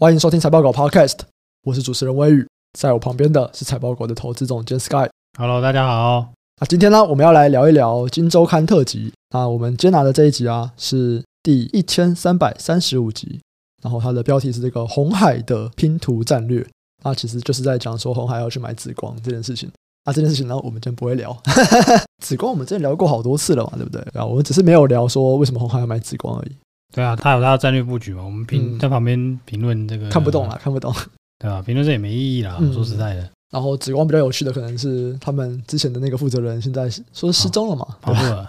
欢迎收听财报狗 Podcast，我是主持人威宇，在我旁边的是财报狗的投资总监 Sky。Hello，大家好。那今天呢，我们要来聊一聊《金周刊》特辑。那我们今天拿的这一集啊，是第一千三百三十五集，然后它的标题是这个“红海的拼图战略”。那其实就是在讲说红海要去买紫光这件事情。那这件事情呢，我们今天不会聊。紫光我们之前聊过好多次了嘛，对不对？啊，我们只是没有聊说为什么红海要买紫光而已。对啊，他有他的战略布局嘛，我们评、嗯、在旁边评论这个看不懂啦，看不懂，对吧？评论这也没意义啦，嗯、说实在的。然后紫光比较有趣的可能是他们之前的那个负责人现在说失踪了嘛，跑路了，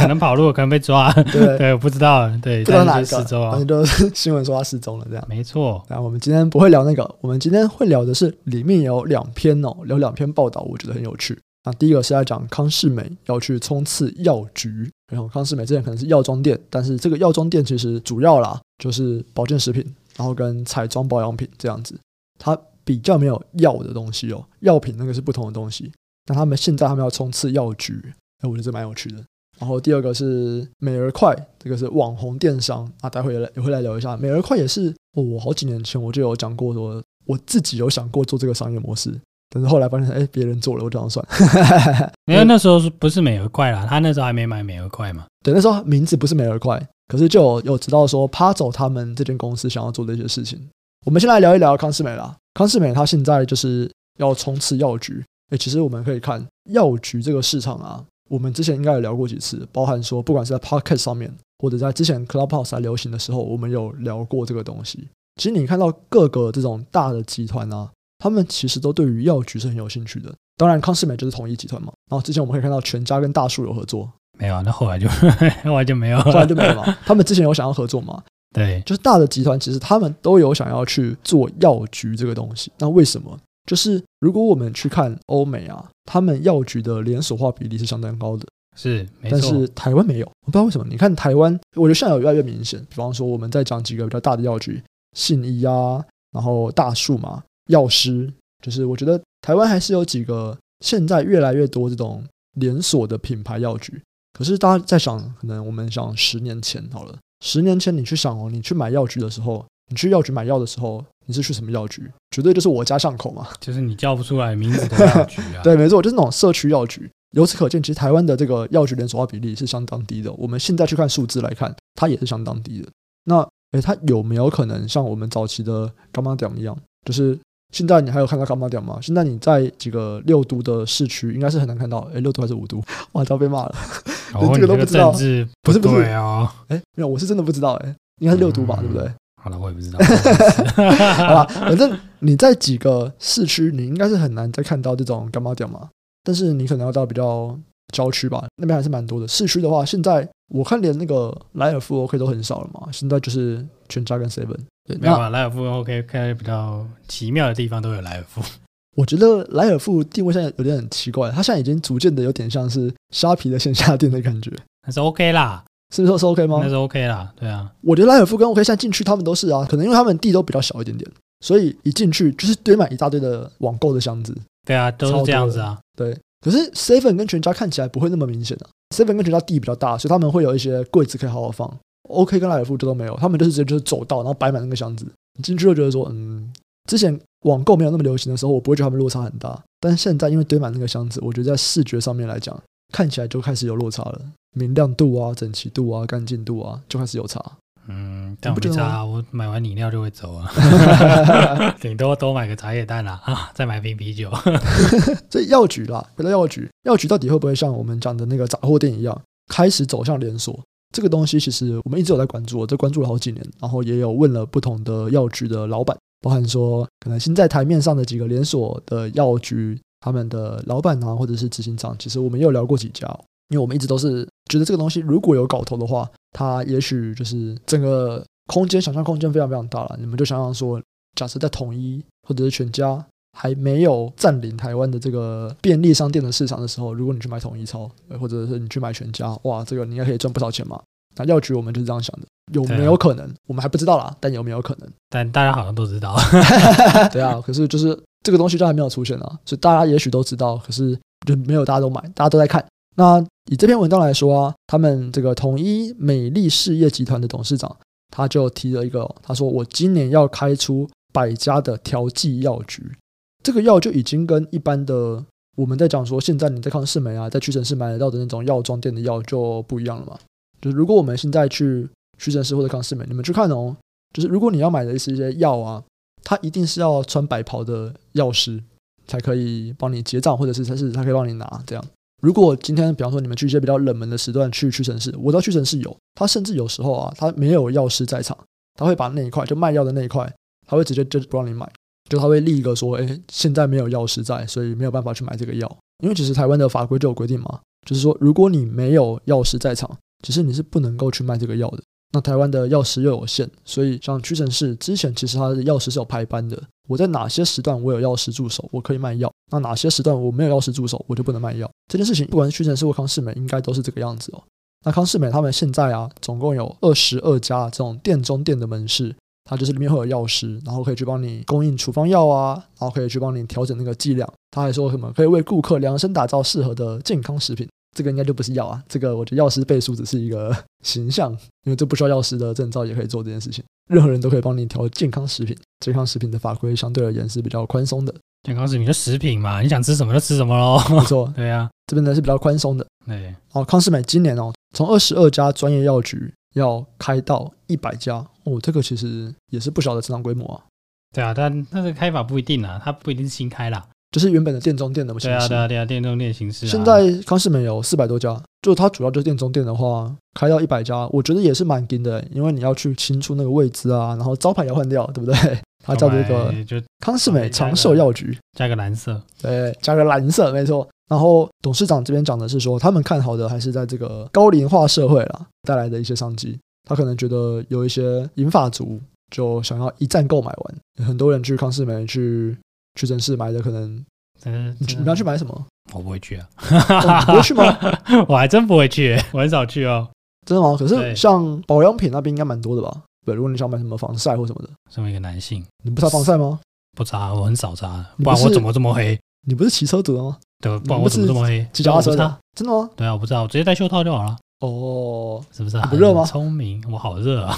可能跑路，可能被抓，对。对，我不知道，对，不知道哪个。失踪啊，反正就是新闻说他失踪了这样，没错。然后我们今天不会聊那个，我们今天会聊的是里面有两篇哦，有两篇报道，我觉得很有趣。那第一个是在讲康世美要去冲刺药局，然后康世美之前可能是药妆店，但是这个药妆店其实主要啦就是保健食品，然后跟彩妆保养品这样子，它比较没有药的东西哦，药品那个是不同的东西。那他们现在他们要冲刺药局，哎，我觉得这蛮有趣的。然后第二个是美而快，这个是网红电商啊，待会也也会来聊一下。美而快也是，我好几年前我就有讲过说，我自己有想过做这个商业模式。但是后来发现，哎，别人做了，我这样算。因为那时候是不是美而快啦？他那时候还没买美而快嘛。对，那时候名字不是美而快，可是就有有知道说，趴走他们这间公司想要做的一些事情。我们先来聊一聊康世美啦。康世美他现在就是要冲刺药局。哎，其实我们可以看药局这个市场啊，我们之前应该有聊过几次，包含说不管是在 Podcast 上面，或者在之前 Clubhouse 还流行的时候，我们有聊过这个东西。其实你看到各个这种大的集团啊。他们其实都对于药局是很有兴趣的。当然，康是美就是统一集团嘛。然后之前我们可以看到全家跟大树有合作，没有，那后来就 后来就没有，后来就没有了。他们之前有想要合作嘛？对，就是大的集团其实他们都有想要去做药局这个东西。那为什么？就是如果我们去看欧美啊，他们药局的连锁化比例是相当高的，是，没错。但是台湾没有，我不知道为什么。你看台湾，我觉得现在有越来越明显。比方说，我们再讲几个比较大的药局，信义啊，然后大树嘛，药师。就是我觉得台湾还是有几个现在越来越多这种连锁的品牌药局，可是大家在想，可能我们想十年前好了，十年前你去想哦，你去买药局的时候，你去药局买药的时候，你是去什么药局？绝对就是我家巷口嘛，就是你叫不出来名字的 药局啊。对，没错，就是那种社区药局。由此可见，其实台湾的这个药局连锁化比例是相当低的。我们现在去看数字来看，它也是相当低的。那诶，它有没有可能像我们早期的柑仔店一样，就是？现在你还有看到干妈店吗？现在你在几个六都的市区，应该是很难看到。哎，六都还是五都？哇，都要被骂了。哦、这个都不知道，不是不是啊？哎，没有，我是真的不知道。哎，应该是六都吧？嗯、对不对？好了，我也不知道。好吧，反正你在几个市区，你应该是很难再看到这种干妈店嘛。但是你可能要到比较郊区吧，那边还是蛮多的。市区的话，现在我看连那个莱尔富 OK 都很少了嘛。现在就是全家跟 Seven。对，没有啊，莱尔富 OK，看比较奇妙的地方都有莱尔富。我觉得莱尔富定位现在有点很奇怪，它现在已经逐渐的有点像是虾皮的线下店的感觉。那是 OK 啦，是不是说是 OK 吗？那是 OK 啦，对啊。我觉得莱尔富跟 OK 现在进去他们都是啊，可能因为他们地都比较小一点点，所以一进去就是堆满一大堆的网购的箱子。对啊，都是这样子啊。对，可是 Seven 跟全家看起来不会那么明显啊。Seven 跟全家地比较大，所以他们会有一些柜子可以好好放。OK 跟莱尔富这都没有，他们就是直接就是走到，然后摆满那个箱子。你进去就觉得说，嗯，之前网购没有那么流行的时候，我不会觉得他们落差很大。但是现在因为堆满那个箱子，我觉得在视觉上面来讲，看起来就开始有落差了。明亮度啊、整齐度啊、干净度啊，就开始有差。嗯，但我没差，我买完饮料就会走啊 顶多多买个茶叶蛋啦，啊，再买瓶啤酒。所以药局啦，回到药局，药局到底会不会像我们讲的那个杂货店一样，开始走向连锁？这个东西其实我们一直有在关注，我这关注了好几年，然后也有问了不同的药局的老板，包含说可能现在台面上的几个连锁的药局，他们的老板啊，或者是执行长，其实我们有聊过几家，因为我们一直都是觉得这个东西如果有搞头的话，它也许就是整个空间想象空间非常非常大了。你们就想想说，假设在统一或者是全家还没有占领台湾的这个便利商店的市场的时候，如果你去买统一超，或者是你去买全家，哇，这个你应该可以赚不少钱嘛。那药局我们就是这样想的，有没有可能？我们还不知道啦，但有没有可能？但大家好像都知道，对啊。可是就是这个东西就还没有出现啊，所以大家也许都知道，可是就没有大家都买，大家都在看。那以这篇文章来说啊，他们这个统一美丽事业集团的董事长他就提了一个，他说我今年要开出百家的调剂药局，这个药就已经跟一般的我们在讲说，现在你在康是美啊，在屈臣氏买得到的那种药妆店的药就不一样了嘛。就如果我们现在去屈臣氏或者康是美，你们去看哦，就是如果你要买的是一些药啊，它一定是要穿白袍的药师才可以帮你结账，或者是才是他可以帮你拿这样。如果今天比方说你们去一些比较冷门的时段去屈臣氏，我知道屈臣氏有，他甚至有时候啊，他没有药师在场，他会把那一块就卖药的那一块，他会直接就不让你买，就他会立一个说，哎，现在没有药师在，所以没有办法去买这个药。因为其实台湾的法规就有规定嘛，就是说如果你没有药师在场，其实你是不能够去卖这个药的。那台湾的药师又有限，所以像屈臣氏之前其实他的药师是有排班的。我在哪些时段我有药师助手，我可以卖药；那哪些时段我没有药师助手，我就不能卖药。这件事情不管是屈臣氏或康世美，应该都是这个样子哦。那康世美他们现在啊，总共有二十二家这种店中店的门市，它就是里面会有药师，然后可以去帮你供应处方药啊，然后可以去帮你调整那个剂量。他还说什么可以为顾客量身打造适合的健康食品。这个应该就不是药啊，这个我觉得药师背书只是一个形象，因为这不需要药师的证照也可以做这件事情，任何人都可以帮你调健康食品。健康食品的法规相对而言是比较宽松的。健康食品就食品嘛，你想吃什么就吃什么喽。没错，对呀、啊，这边呢是比较宽松的。对，哦，康是美今年哦，从二十二家专业药局要开到一百家哦，这个其实也是不小的成长规模啊。对啊，但但是开法不一定啊，它不一定是新开啦。就是原本的店中店的形式。对啊，对啊，对啊，店中店形式。现在康世美有四百多家，就它主要就是店中店的话，开到一百家，我觉得也是蛮紧的，因为你要去清出那个位置啊，然后招牌要换掉，对不对？它叫这个康世美长寿药局，加个蓝色，对，加个蓝色，没错。然后董事长这边讲的是说，他们看好的还是在这个高龄化社会啦带来的一些商机，他可能觉得有一些银发族就想要一站购买完，很多人去康是美去。屈臣氏买的可能，嗯，你你要去买什么？我不会去啊，不会去吗？我还真不会去，我很少去哦。真的吗？可是像保养品那边应该蛮多的吧？对，如果你想买什么防晒或什么的，身为一个男性，你不擦防晒吗？不擦，我很少擦，不然我怎么这么黑？你不是骑车族的吗？对，不然我怎么这么黑？骑脚踏车的？真的吗？对啊，我不知道，我直接戴袖套就好了。哦，是不是？不热吗？聪明，我好热啊！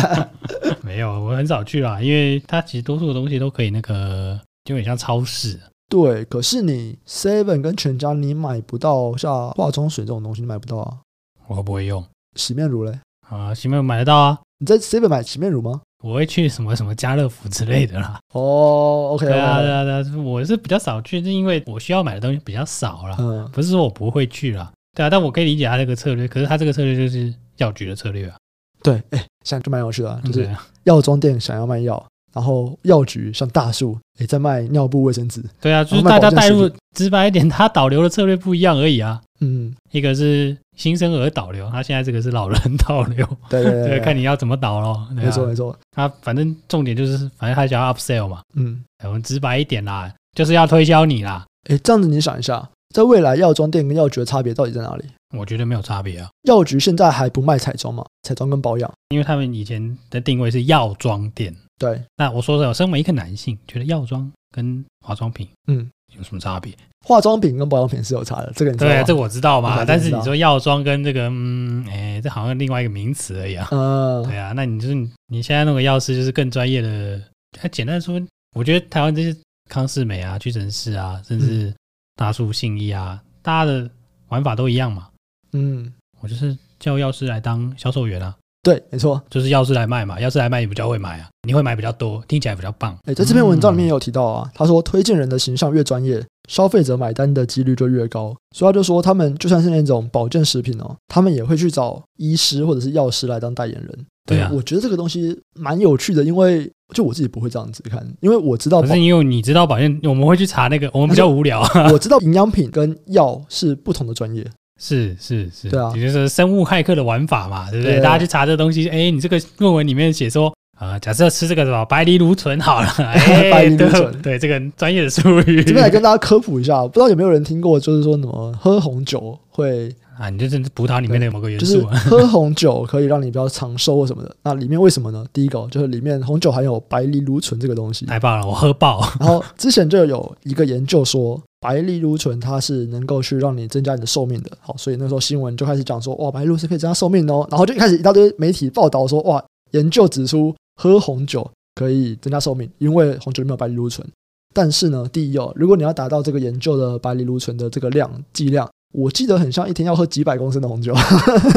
没有，我很少去啦，因为它其实多数的东西都可以那个。就有点像超市，对。可是你 Seven 跟全家，你买不到像化妆水这种东西，你买不到啊。我不会用洗面乳嘞。啊，洗面乳买得到啊。你在 Seven 买洗面乳吗？我会去什么什么家乐福之类的啦。哦，OK，对啊，对啊，对啊，我是比较少去，是因为我需要买的东西比较少啦。嗯，不是说我不会去啦。对啊，但我可以理解他这个策略。可是他这个策略就是药局的策略啊。对，哎，现在就蛮有趣的，就是药妆店想要卖药。然后药局像大树也在卖尿布、卫生纸。对啊，就是大家带入直白一点，他导流的策略不一样而已啊。嗯，一个是新生儿导流，他现在这个是老人导流。对对对，看你要怎么导咯。没错没错，他反正重点就是，反正他想要 upsell 嘛。嗯，我们直白一点啦，就是要推销你啦。哎，这样子你想一下，在未来药妆店跟药局的差别到底在哪里？我觉得没有差别啊。药局现在还不卖彩妆嘛？彩妆跟保养，因为他们以前的定位是药妆店。对，那我说说，我身为一个男性，觉得药妆跟化妆品，嗯，有什么差别？化妆品跟保养品是有差的，这个你知道吗？对，这个我知道嘛。但是你说药妆跟这个，嗯，哎，这好像另外一个名词而已啊。嗯，对啊，那你就是你现在那个药师就是更专业的。他简单说，我觉得台湾这些康是美啊、屈臣氏啊，甚至大树信义啊，大家的玩法都一样嘛。嗯，我就是叫药师来当销售员啊。对，没错，就是药师来卖嘛，药师来卖你比较会买啊，你会买比较多，听起来比较棒。哎，在这篇文章里面也有提到啊，嗯、他说推荐人的形象越专业，消费者买单的几率就越高。所以他就说，他们就算是那种保健食品哦，他们也会去找医师或者是药师来当代言人。对啊，我觉得这个东西蛮有趣的，因为就我自己不会这样子看，因为我知道，不是因为你知道保健，我们会去查那个，我们比较无聊。我知道营养品跟药是不同的专业。是是是，对啊，也就是生物骇客的玩法嘛，对不对？对大家去查这东西，哎，你这个论文里面写说，啊、呃，假设吃这个什么白藜芦醇好了，哎，白藜芦醇，对，这个专业的术语，这边来跟大家科普一下，不知道有没有人听过，就是说什么喝红酒会啊，你就是葡萄里面的某个元素，就 是喝红酒可以让你比较长寿或什么的。那里面为什么呢？第一个就是里面红酒含有白藜芦醇这个东西，太棒了，我喝爆。然后之前就有一个研究说。白藜芦醇它是能够去让你增加你的寿命的，好，所以那时候新闻就开始讲说，哇，白藜芦醇可以增加寿命哦，然后就一开始一大堆媒体报道说，哇，研究指出喝红酒可以增加寿命，因为红酒里面有白藜芦醇。但是呢，第一哦，如果你要达到这个研究的白藜芦醇的这个量剂量，我记得很像一天要喝几百公升的红酒，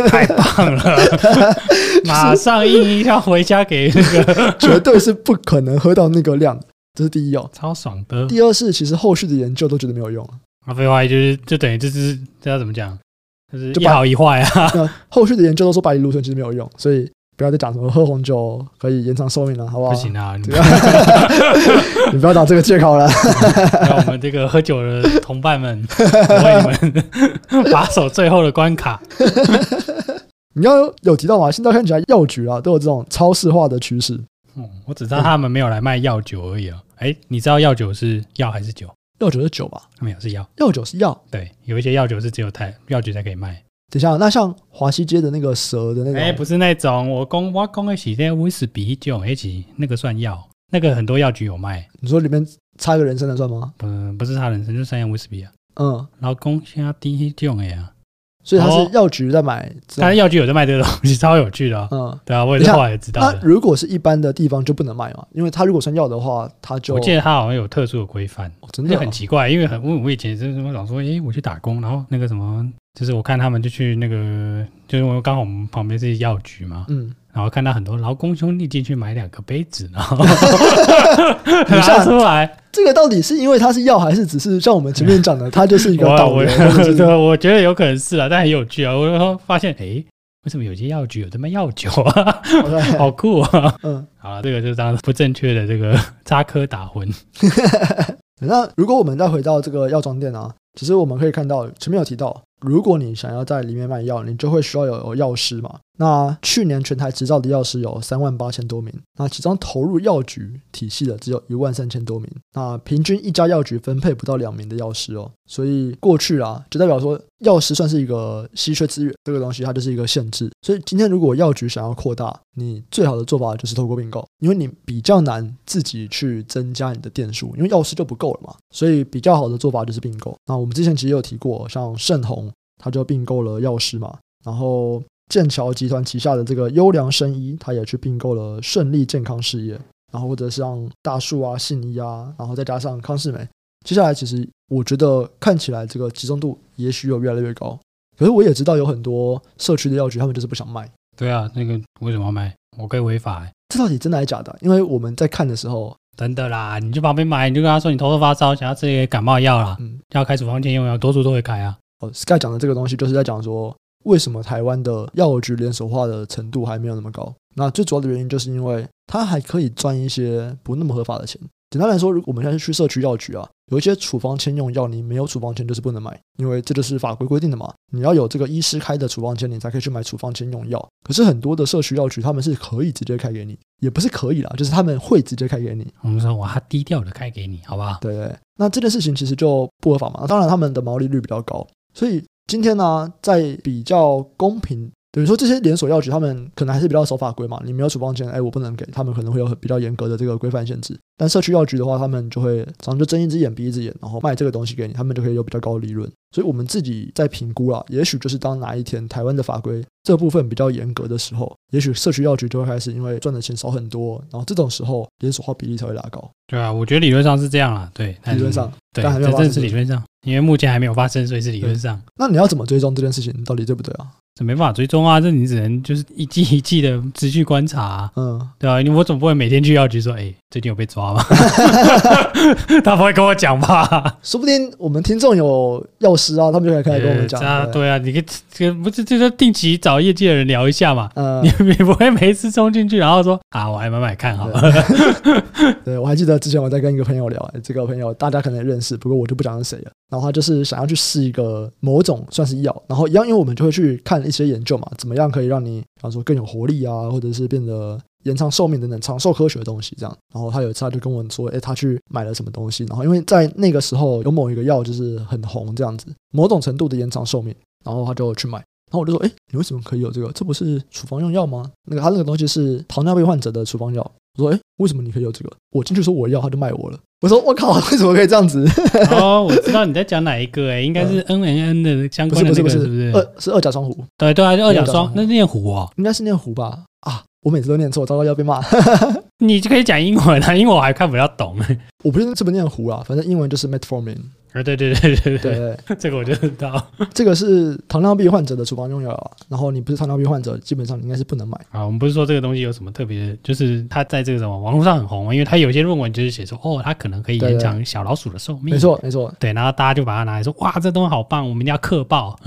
太棒了！马上印一下回家给那个，绝对是不可能喝到那个量，这是第一哦，超爽的。第二是，其实后续的研究都觉得没有用。啊，废话就是就等于这是这要怎么讲？就是一好一坏啊。后续的研究都说白藜芦醇其实没有用，所以。不要再讲什么喝红酒可以延长寿命了，好不好？不行啊！你不要打这个借口了。让我们这个喝酒的同伴们为你们把守最后的关卡。你刚刚有提到吗？现在看起来药局啊都有这种超市化的趋势。嗯，我只知道他们没有来卖药酒而已啊。哎，你知道药酒是药还是酒？药酒是酒吧？没有，是药。药酒是药。对，有一些药酒是只有台药局才可以卖。等一下，那像华西街的那个蛇的那个，哎，不是那种，我公我公的是那威士比酒，而且那个算药，那个很多药局有卖。你说里面插一个人参的算吗？嗯，不是插人参，就是三样威士比啊。嗯，老公现在第一种的呀。所以他是药局在买，他的药局有在卖这个东西，超有趣的。嗯，对啊，我也是后来知道的。那如果是一般的地方就不能卖嘛？因为他如果算药的话，他就我记得他好像有特殊的规范，真的很奇怪。因为很我我以前就是什么老说，哎，我去打工，然后那个什么，就是我看他们就去那个，就是我刚好我们旁边是药局嘛，嗯。然后看到很多劳工兄弟进去买两个杯子，然后 拿出来。这个到底是因为它是药，还是只是像我们前面讲的，它就是一个导游？对我觉得有可能是啊，但很有趣啊。我发现，哎，为什么有些药局有这么药酒啊？好酷啊！嗯，好了，这个就当不正确的这个插科打诨。那如果我们再回到这个药妆店啊，其实我们可以看到前面有提到。如果你想要在里面卖药，你就会需要有有药师嘛。那去年全台执照的药师有三万八千多名，那其中投入药局体系的只有一万三千多名。那平均一家药局分配不到两名的药师哦。所以过去啊，就代表说药师算是一个稀缺资源，这个东西它就是一个限制。所以今天如果药局想要扩大，你最好的做法就是透过并购，因为你比较难自己去增加你的店数，因为药师就不够了嘛。所以比较好的做法就是并购。那我们之前其实有提过，像盛虹。他就并购了药师嘛，然后剑桥集团旗下的这个优良生医，他也去并购了顺利健康事业，然后或者像大树啊、信医啊，然后再加上康世美，接下来其实我觉得看起来这个集中度也许有越来越高，可是我也知道有很多社区的药局，他们就是不想卖。对啊，那个为什么要卖？我可以违法欸。这到底真的还是假的？因为我们在看的时候，真的啦，你就旁边买，你就跟他说你头痛发烧，想要吃一些感冒药啦，嗯，要开处方箋用药，多数都会开啊。哦，Sky 讲的这个东西就是在讲说，为什么台湾的药局连锁化的程度还没有那么高？那最主要的原因就是因为它还可以赚一些不那么合法的钱。简单来说，如果我们现在去社区药局啊，有一些处方签用药，你没有处方签就是不能买，因为这就是法规规定的嘛。你要有这个医师开的处方签，你才可以去买处方签用药。可是很多的社区药局他们是可以直接开给你，也不是可以啦，就是他们会直接开给你。我们说，哇，他低调的开给你，好不好？对对。那这件事情其实就不合法嘛。当然，他们的毛利率比较高，所以今天呢，在比较公平。等于说这些连锁药局，他们可能还是比较守法规嘛。你没有处方签，哎，我不能给他们，可能会有比较严格的这个规范限制。但社区药局的话，他们就会常常就睁一只眼闭一只眼，然后卖这个东西给你，他们就可以有比较高的利润。所以我们自己在评估啊，也许就是当哪一天台湾的法规这部分比较严格的时候，也许社区药局就会开始因为赚的钱少很多，然后这种时候连锁化比例才会拉高。对啊，我觉得理论上是这样啊。对，理论上，对，但还没有是理论上，因为目前还没有发生，所以是理论上。那你要怎么追踪这件事情到底对不对啊？这没办法追踪啊，这你只能就是一季一季的持续观察啊。嗯，对啊，我总不会每天去药局说，哎，最近有被抓吗？他不会跟我讲吧？说不定我们听众有药师啊，他们就可以开始跟我们讲。啊，对啊，你可以这不是就是定期找业界的人聊一下嘛？嗯，你你不会每次冲进去然后说啊，我还买买看好了。对，我还记得之前我在跟一个朋友聊，这个朋友大家可能也认识，不过我就不讲是谁了。然后他就是想要去试一个某种算是药，然后一样，因为我们就会去看一些研究嘛，怎么样可以让你，比方说更有活力啊，或者是变得延长寿命等等长寿科学的东西这样。然后他有一次他就跟我说，哎，他去买了什么东西，然后因为在那个时候有某一个药就是很红这样子，某种程度的延长寿命，然后他就去买。然后我就说，哎，你为什么可以有这个？这不是处方用药吗？那个他那个东西是糖尿病患者的处方药。我说，哎，为什么你可以有这个？我进去说我要，他就卖我了。我说，我靠，为什么可以这样子？哦，我知道你在讲哪一个，哎，应该是 N N N 的相关的那个，是不是？二是二甲双虎。对对啊，就二甲双，那是念虎哦，应该是念虎吧？啊，我每次都念错，糟糕要被骂。你就可以讲英文啊，英文我还看不了懂。我不是这么念胡啊，反正英文就是 metformin。啊，对对对对对对，这个我就知道。这个是糖尿病患者的处方用药啊，然后你不是糖尿病患者，基本上你应该是不能买。啊，我们不是说这个东西有什么特别，就是它在这个什么网络上很红，因为它有些论文就是写说，哦，它可能可以延长小老鼠的寿命。没错没错，对，然后大家就把它拿来说，哇，这东西好棒，我们一定要克爆。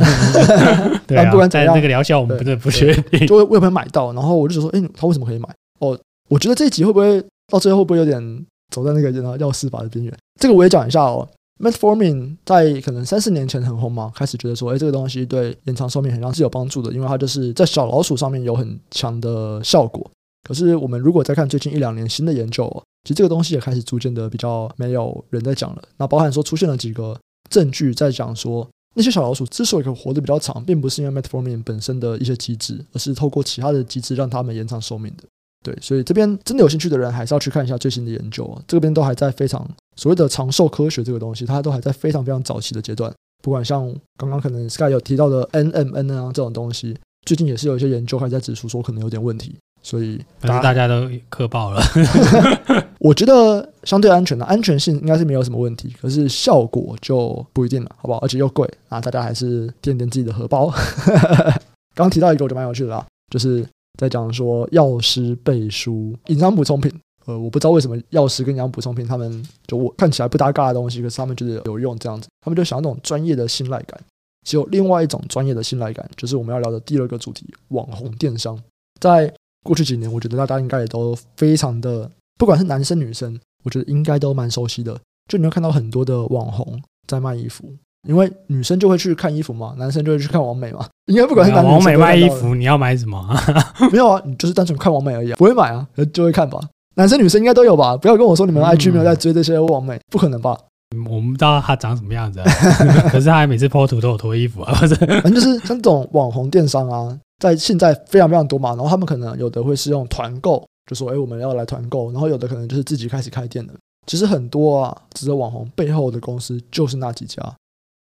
对啊，不管在那个疗效，我们不是不确定，就会会不会买到？然后我就说，哎，他为什么可以买？哦，我觉得这一集会不会到最后会不会有点走在那个药事法的边缘？这个我也讲一下哦。Metformin 在可能三四年前很红嘛，开始觉得说，哎，这个东西对延长寿命好像是有帮助的，因为它就是在小老鼠上面有很强的效果。可是我们如果再看最近一两年新的研究，其实这个东西也开始逐渐的比较没有人在讲了。那包含说出现了几个证据在讲说，那些小老鼠之所以可以活得比较长，并不是因为 Metformin 本身的一些机制，而是透过其他的机制让它们延长寿命的。对，所以这边真的有兴趣的人，还是要去看一下最新的研究。这边都还在非常所谓的长寿科学这个东西，它都还在非常非常早期的阶段。不管像刚刚可能 Sky 有提到的 NMN 啊这种东西，最近也是有一些研究还在指出说可能有点问题。所以大大家都嗑爆了。我觉得相对安全的安全性应该是没有什么问题，可是效果就不一定了，好不好？而且又贵啊，大家还是垫垫自己的荷包。刚 刚提到一个，我觉得蛮有趣的啦，就是。在讲说药师背书营养补充品，呃，我不知道为什么药师跟营养补充品，他们就我看起来不搭嘎的东西，可是他们觉得有用这样子，他们就想要那种专业的信赖感。只有另外一种专业的信赖感，就是我们要聊的第二个主题——网红电商。在过去几年，我觉得大家应该也都非常的，不管是男生女生，我觉得应该都蛮熟悉的。就你会看到很多的网红在卖衣服。因为女生就会去看衣服嘛，男生就会去看网美嘛。应该不管是男生，网美卖衣服，你要买什么？没有啊，你就是单纯看网美而已，啊，不会买啊，就会看吧。男生女生应该都有吧？不要跟我说你们 IG 没有在追这些网美，不可能吧？我们不知道他长什么样子，啊，可是他还每次 po 图都有脱衣服啊，反正就是像这种网红电商啊，在现在非常非常多嘛。然后他们可能有的会是用团购，就说哎我们要来团购，然后有的可能就是自己开始开店的。其实很多啊，只有网红背后的公司就是那几家。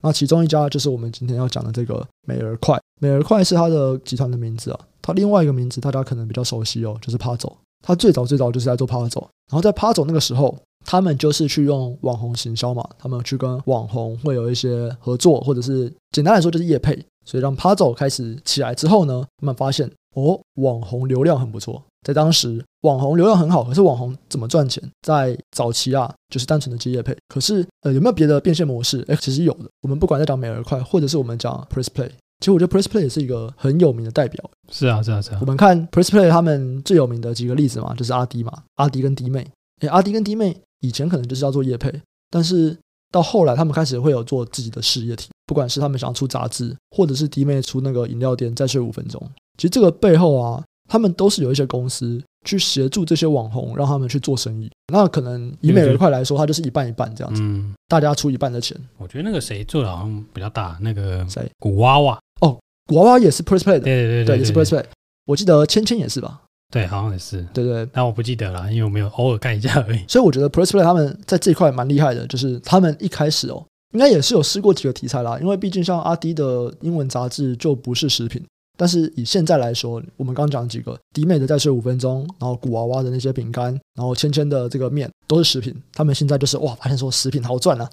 那其中一家就是我们今天要讲的这个美而快，美而快是它的集团的名字啊。它另外一个名字大家可能比较熟悉哦，就是 p a z o。它最早最早就是在做趴走然后在趴走那个时候，他们就是去用网红行销嘛，他们去跟网红会有一些合作，或者是简单来说就是业配，所以让趴走开始起来之后呢，他们发现哦，网红流量很不错。在当时，网红流量很好，可是网红怎么赚钱？在早期啊，就是单纯的接业配。可是，呃，有没有别的变现模式？哎，其实有的。我们不管在讲美而快，或者是我们讲 Press Play，其实我觉得 Press Play 也是一个很有名的代表。是啊，是啊，是啊。我们看 Press Play 他们最有名的几个例子嘛，就是阿迪嘛，阿迪跟迪妹。哎，阿迪跟迪妹以前可能就是要做业配，但是到后来他们开始会有做自己的事业体，不管是他们想要出杂志，或者是迪妹出那个饮料店，再睡五分钟。其实这个背后啊。他们都是有一些公司去协助这些网红，让他们去做生意。那可能以美而快来说，它就是一半一半这样子，嗯，大家出一半的钱。我觉得那个谁做的好像比较大，那个谁？古娃娃哦，古娃娃也是 Press Play 的，对对对对，也是 Press Play。我记得芊芊也是吧？对，好像也是。对对，但我不记得了，因为我没有偶尔看一下而已。所以我觉得 Press Play 他们在这一块蛮厉害的，就是他们一开始哦，应该也是有试过几个题材啦。因为毕竟像阿迪的英文杂志就不是食品。但是以现在来说，我们刚讲几个迪美的再睡五分钟，然后古娃娃的那些饼干，然后芊芊的这个面都是食品。他们现在就是哇，发现说食品好赚啊！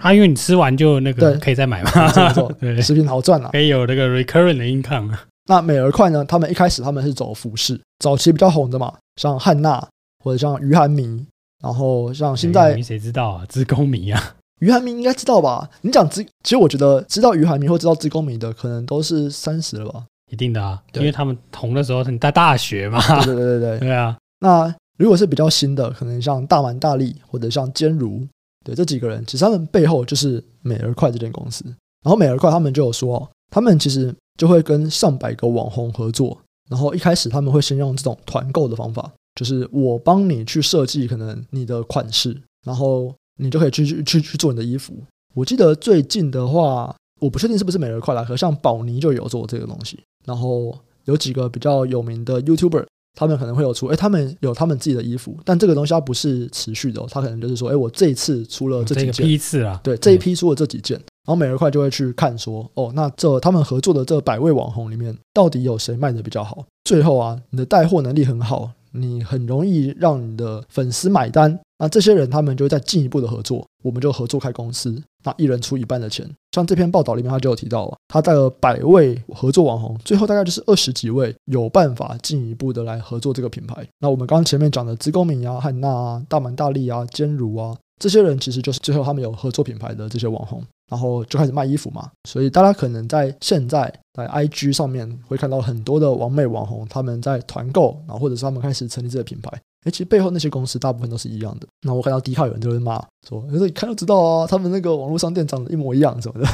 啊，因为你吃完就那个可以再买嘛，没错，对，食品好赚啊，可以有那个 recurrent 的 income。那美而快呢？他们一开始他们是走服饰，早期比较红的嘛，像汉娜或者像于涵迷，然后像现在谁知道啊？织工迷啊。余涵明应该知道吧？你讲知，其实我觉得知道余涵明或知道知公迷的，可能都是三十了吧？一定的啊，因为他们红的时候你在大学嘛。对对对对 对啊。那如果是比较新的，可能像大满大力或者像坚如，对这几个人，其实他们背后就是美而快这间公司。然后美而快他们就有说，他们其实就会跟上百个网红合作。然后一开始他们会先用这种团购的方法，就是我帮你去设计可能你的款式，然后。你就可以去去去去做你的衣服。我记得最近的话，我不确定是不是美而快来，可像宝妮就有做这个东西。然后有几个比较有名的 YouTuber，他们可能会有出，哎，他们有他们自己的衣服，但这个东西它不是持续的哦，他可能就是说，哎，我这一次出了这几件，这个批次啊，对，这一批出了这几件，然后每日快就会去看说，哦，那这他们合作的这百位网红里面，到底有谁卖的比较好？最后啊，你的带货能力很好，你很容易让你的粉丝买单。那这些人他们就会再进一步的合作，我们就合作开公司，那一人出一半的钱。像这篇报道里面他就有提到啊，他带了百位合作网红，最后大概就是二十几位有办法进一步的来合作这个品牌。那我们刚刚前面讲的资工敏啊、汉娜啊、大满大利啊、坚如啊。这些人其实就是最后他们有合作品牌的这些网红，然后就开始卖衣服嘛。所以大家可能在现在在 IG 上面会看到很多的网美网红他们在团购，然后或者是他们开始成立自己的品牌。诶，其实背后那些公司大部分都是一样的。那我看到 Dcard 有人就会骂说：“可是一看就知道啊，他们那个网络商店长得一模一样什么的。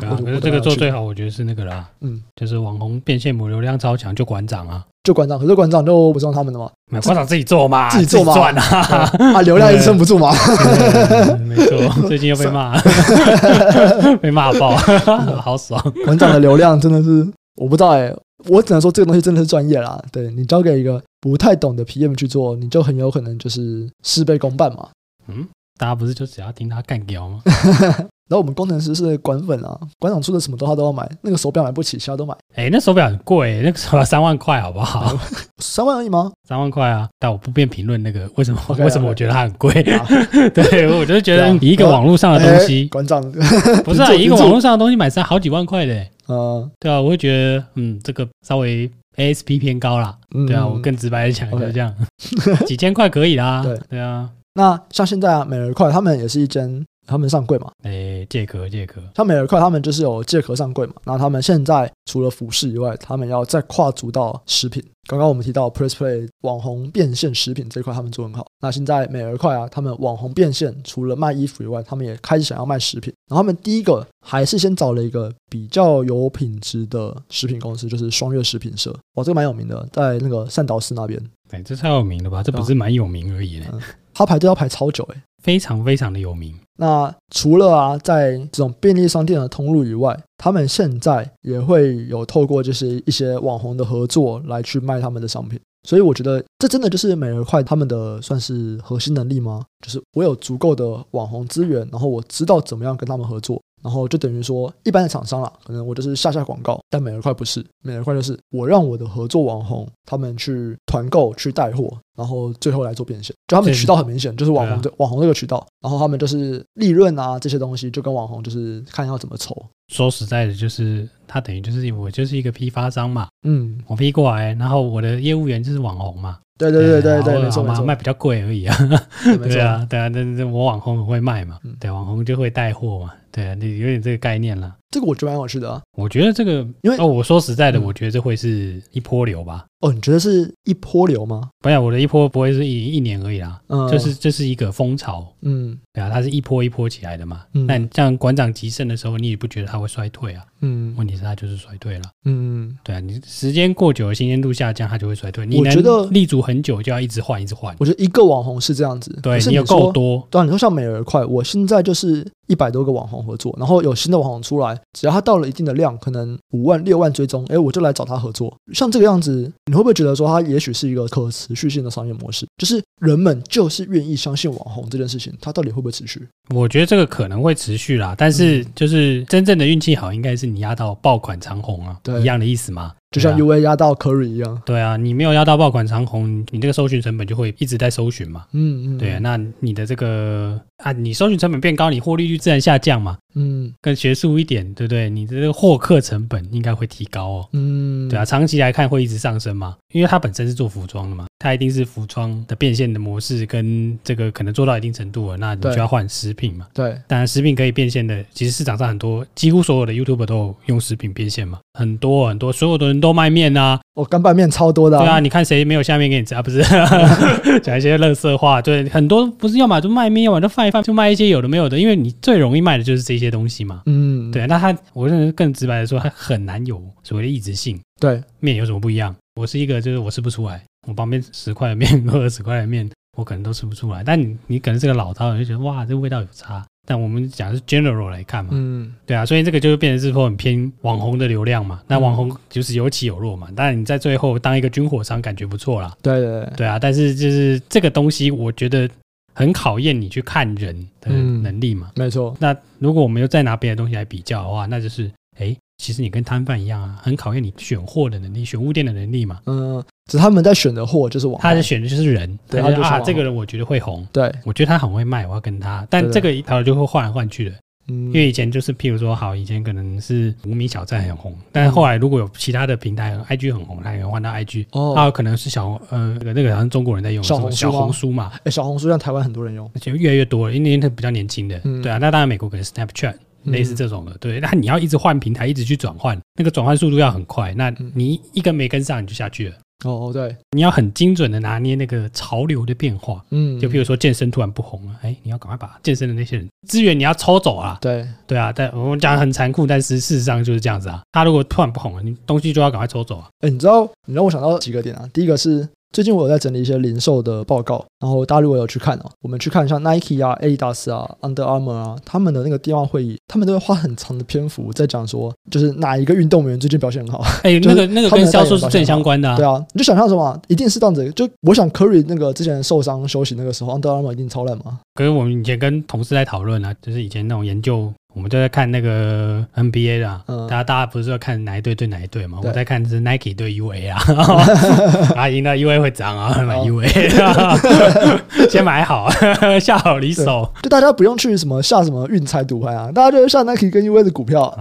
对啊 ”可是这个做最好，我觉得是那个啦，嗯，就是网红变现母流量超强，就馆长啊。就馆长，可是馆长都不是用他们的吗？馆长自己做嘛，自己做嘛，赚啊！啊，流量也撑不住嘛。没错，最近又被骂，被骂爆，好爽。馆长的流量真的是，我不知道哎，我只能说这个东西真的是专业啦。对，你交给一个不太懂的 PM 去做，你就很有可能就是事倍功半嘛。嗯，大家不是就只要听他干掉吗？然后我们工程师是管粉啊，馆长出的什么都他都要买，那个手表买不起，其他都买。哎，那手表很贵，那个手表三万块，好不好？三万而已吗？三万块啊！但我不便评论那个为什么，okay, 为什么我觉得它很贵。Okay. 对，我就觉得以一个网络上的东西，馆长不是啊，一个网络上的东西买三好几万块的。嗯，对啊，我会觉得嗯，这个稍微 ASP 偏高啦。嗯、对啊，我更直白的讲就是这样，okay. 几千块可以啦。对对啊，那像现在啊，美而快他们也是一间。他们上柜嘛？哎，借壳借壳，像美而快他们就是有借壳上柜嘛。那他们现在除了服饰以外，他们要再跨足到食品。刚刚我们提到 PressPlay 网红变现食品这块，他们做很好。那现在美而快啊，他们网红变现除了卖衣服以外，他们也开始想要卖食品。然后他们第一个还是先找了一个比较有品质的食品公司，就是双月食品社。哇，这个蛮有名的，在那个善导寺那边。哎，这太有名了吧？这不是蛮有名而已呢。嗯，他排队要排超久哎，非常非常的有名。那除了啊，在这种便利商店的通路以外，他们现在也会有透过就是一些网红的合作来去卖他们的商品。所以我觉得这真的就是美而快他们的算是核心能力吗？就是我有足够的网红资源，然后我知道怎么样跟他们合作。然后就等于说，一般的厂商啦，可能我就是下下广告，但美而快不是，美而快就是我让我的合作网红他们去团购、去带货，然后最后来做变现。就他们渠道很明显，就是网红这、啊、网红这个渠道，然后他们就是利润啊这些东西，就跟网红就是看要怎么筹。说实在的，就是他等于就是我就是一个批发商嘛，嗯，我批过来，然后我的业务员就是网红嘛。对对对对对，没错嘛，卖比较贵而已啊。对啊，对啊，那那我网红很会卖嘛，对，网红就会带货嘛。对啊，你有点这个概念了。这个我觉得蛮有趣的啊。我觉得这个，因为哦，我说实在的，我觉得这会是一波流吧。哦，你觉得是一波流吗？不要，我的一波不会是一一年而已啦。嗯，就是这是一个风潮。嗯，对啊，它是一波一波起来的嘛。嗯，那像馆长极盛的时候，你也不觉得它会衰退啊？嗯，问题是它就是衰退了。嗯，对啊，你时间过久了，新鲜度下降，它就会衰退。你觉得立足很久就要一直换，一直换。我觉得一个网红是这样子，对你有够多。对啊，你说像美而快，我现在就是。一百多个网红合作，然后有新的网红出来，只要他到了一定的量，可能五万、六万追踪，哎，我就来找他合作。像这个样子，你会不会觉得说，他也许是一个可持续性的商业模式？就是人们就是愿意相信网红这件事情，它到底会不会持续？我觉得这个可能会持续啦，但是就是真正的运气好，应该是你压到爆款长红啊，对，一样的意思嘛。就像 UA 压到 Curry 一样，对啊，你没有压到爆款长虹，你这个搜寻成本就会一直在搜寻嘛，嗯嗯，对啊，那你的这个啊，你搜寻成本变高，你获利率自然下降嘛，嗯，更学术一点，对不对？你的这个获客成本应该会提高哦，嗯，对啊，长期来看会一直上升嘛，因为它本身是做服装的嘛，它一定是服装的变现的模式跟这个可能做到一定程度了，那你就要换食品嘛，对，当然食品可以变现的，其实市场上很多几乎所有的 YouTuber 都有用食品变现嘛，很多很多，所有的人。都卖面呐、啊，我干拌面超多的、啊。对啊，你看谁没有下面给你吃啊？不是 讲一些垃圾话。对，很多不是要么就卖面，要么就放一放，就卖一些有的没有的。因为你最容易卖的就是这些东西嘛。嗯，对。那他，我认为更直白的说，他很难有所谓的异质性。对，面有什么不一样？我是一个，就是我吃不出来。我旁边十块的面和二十块的面，我可能都吃不出来。但你，你可能是个老饕，你就觉得哇，这味道有差。但我们讲的是 general 来看嘛，嗯，对啊，所以这个就会变成是说很偏网红的流量嘛。那网红就是有起有落嘛。当然你在最后当一个军火商，感觉不错啦。对对对，对啊。但是就是这个东西，我觉得很考验你去看人的能力嘛。嗯、没错。那如果我们又再拿别的东西来比较的话，那就是，哎，其实你跟摊贩一样啊，很考验你选货的能力、选物店的能力嘛。嗯，只是他们在选的货就是网，他在选的就是人。对，他就啊，这个人我觉得会红，对，我觉得他很会卖，我要跟他。但这个一条就会换来换去的。因为以前就是，譬如说，好，以前可能是无名小站很红，但是后来如果有其他的平台，IG 很红，他也换到 IG，哦，还有可能是小呃那个好像中国人在用小红书，小红书嘛，哎，小红书让台湾很多人用，而且越来越多了，因为它比较年轻的，对啊，那当然美国可能 Snapchat 类似这种的，对，那你要一直换平台，一直去转换，那个转换速度要很快，那你一个没跟上，你就下去了。哦，对，你要很精准的拿捏那个潮流的变化，嗯，就比如说健身突然不红了，哎，你要赶快把健身的那些人资源你要抽走啊，对，对啊，但我们讲很残酷，但是事实上就是这样子啊，他如果突然不红了，你东西就要赶快抽走啊，哎，你知道，你让我想到几个点啊，第一个是。最近我有在整理一些零售的报告，然后大家如果有去看哦，我们去看像 Nike 啊、Adidas 啊、Under Armour 啊，他们的那个电话会议，他们都会花很长的篇幅在讲说，就是哪一个运动员最近表现很好。哎，那个那个跟销售是正相关的啊。对啊，你就想象什么，一定是这样子。就我想 Curry 那个之前受伤休息那个时候，Under Armour 一定超烂嘛。可是我们以前跟同事在讨论啊，就是以前那种研究。我们就在看那个 NBA 的，大家大家不是要看哪一队对哪一队嘛？我在看是 Nike 对 UA 啊，啊赢了 UA 会涨啊，买 UA，先买好，下好离手，就大家不用去什么下什么运彩赌盘啊，大家就下 Nike 跟 UA 的股票，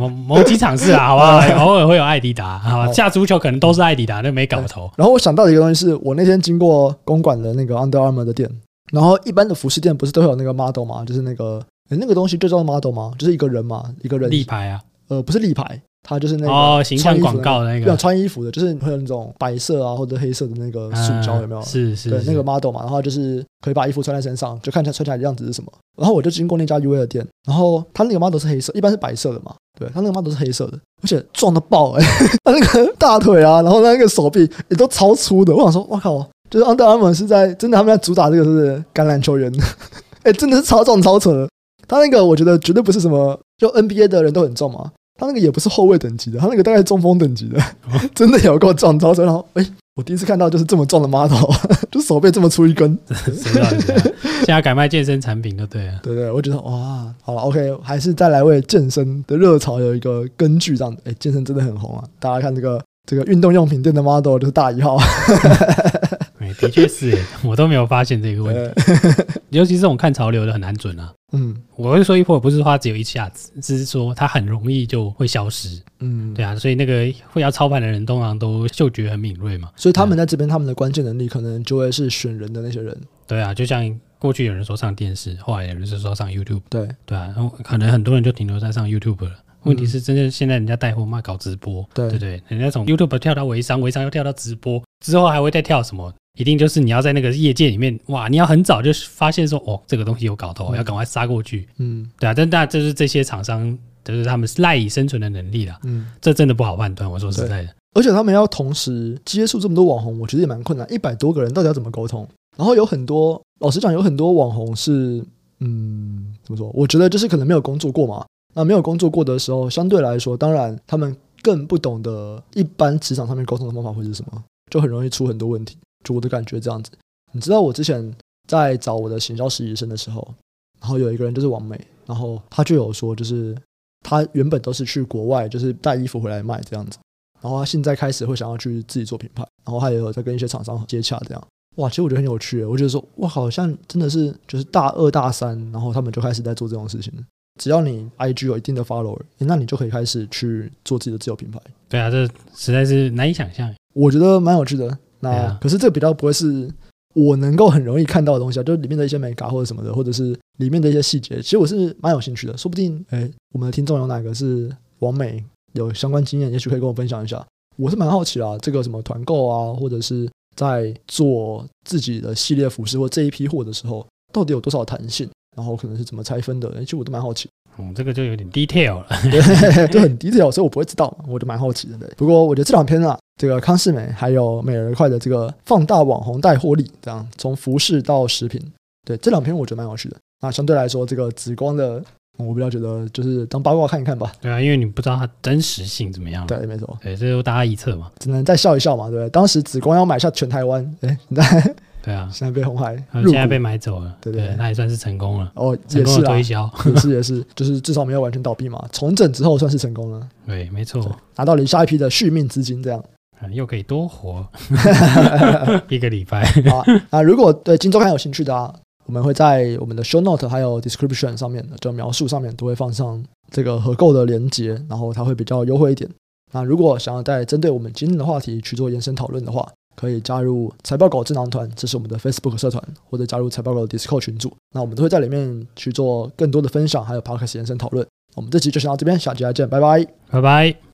某某几场是啊，好不好？偶尔会有艾迪达，好吧？下足球可能都是艾迪达，那没搞头。然后我想到的一个东西是，我那天经过公馆的那个 Under Armour 的店，然后一般的服饰店不是都会有那个 model 嘛，就是那个。那个东西就叫 model 吗？就是一个人嘛，一个人立牌啊？呃，不是立牌，它就是那个哦，形象广告的那个，穿衣服的，就是会有那种白色啊或者黑色的那个塑胶，有没有？是是，对，那个 model 嘛，然后就是可以把衣服穿在身上，就看起来穿起来的样子是什么。然后我就经过那家 UA 的店，然后他那个 model 是黑色，一般是白色的嘛，对，他那个 model 是黑色的，而且壮的爆哎，他那个大腿啊，然后那个手臂也都超粗的。我想说，哇靠，就是 Under Armour 是在真的他们在主打这个是不是橄榄球员，哎，真的是超壮超扯。他那个我觉得绝对不是什么，就 NBA 的人都很重嘛。他那个也不是后卫等级的，他那个大概中锋等级的，真的有够壮超车。然后，哎，我第一次看到就是这么壮的 model，就手背这么粗一根。现在改卖健身产品就对了。对对，我觉得哇，好了，OK，还是再来为健身的热潮有一个根据这样子。哎，健身真的很红啊！大家看这个这个运动用品店的 model 就是大一号。哎，的确是，我都没有发现这个问题。尤其是这种看潮流的很难准啊。嗯，我会说一波不是说它只有一下子，只是说它很容易就会消失。嗯，对啊，所以那个会要操盘的人通常都嗅觉很敏锐嘛，所以他们在这边他们的关键能力可能就会是选人的那些人。对啊，就像过去有人说上电视，后来有人是说上 YouTube。对对啊，然后可能很多人就停留在上 YouTube 了。问题是真正现在人家带货嘛，搞直播，对对对，人家从 YouTube 跳到微商，微商又跳到直播，之后还会再跳什么？一定就是你要在那个业界里面，哇！你要很早就发现说，哦，这个东西有搞头，要赶快杀过去。嗯，对啊，但但就是这些厂商，就是他们赖以生存的能力了。嗯，这真的不好判断。我说实在的，而且他们要同时接触这么多网红，我觉得也蛮困难。一百多个人到底要怎么沟通？然后有很多，老实讲，有很多网红是，嗯，怎么说？我觉得就是可能没有工作过嘛。那没有工作过的时候，相对来说，当然他们更不懂得一般职场上面沟通的方法会是什么，就很容易出很多问题。就我的感觉这样子，你知道我之前在找我的行销实习生的时候，然后有一个人就是王美，然后他就有说，就是他原本都是去国外，就是带衣服回来卖这样子，然后他现在开始会想要去自己做品牌，然后他也有在跟一些厂商接洽这样。哇，其实我觉得很有趣，我觉得说哇，好像真的是就是大二大三，然后他们就开始在做这种事情。只要你 IG 有一定的 follower，那你就可以开始去做自己的自有品牌。对啊，这实在是难以想象。我觉得蛮有趣的。那、啊、可是这个比较不会是我能够很容易看到的东西啊，就是里面的一些美感或者什么的，或者是里面的一些细节。其实我是蛮有兴趣的，说不定哎，我们的听众有哪个是王美有相关经验，也许可以跟我分享一下。我是蛮好奇啊，这个什么团购啊，或者是在做自己的系列服饰或这一批货的时候，到底有多少弹性，然后可能是怎么拆分的？其实我都蛮好奇。嗯，这个就有点 detail 了，对，就很 detail，所以我不会知道，我就蛮好奇的。对，不过我觉得这两篇啊，这个康世美还有美而快的这个放大网红带货力，这样从服饰到食品，对，这两篇我觉得蛮有趣的。那相对来说，这个紫光的，我比较觉得就是当八卦看一看吧。对啊，因为你不知道它真实性怎么样。对，没错。对，这就大家一测嘛，只能再笑一笑嘛，对不对？当时紫光要买下全台湾，哎，你在。对啊，现在被红海现在被买走了，对对对。那也算是成功了。哦，成功的也是啦推销，也 是也是，就是至少没有完全倒闭嘛，重整之后算是成功了，对，没错，拿到了下一批的续命资金，这样。嗯又可以多活。一个礼拜。好，那如果对金周刊有兴趣的啊，我们会在我们的 show note 还有 description 上面的，就描述上面都会放上这个合购的链接，然后它会比较优惠一点。那如果想要再针对我们今天的话题去做延伸讨论的话，可以加入财报狗智囊团，这是我们的 Facebook 社团，或者加入财报狗 Discord 群组，那我们都会在里面去做更多的分享，还有 Podcast 延伸讨论。我们这期就先到这边，下期再见，拜拜，拜拜。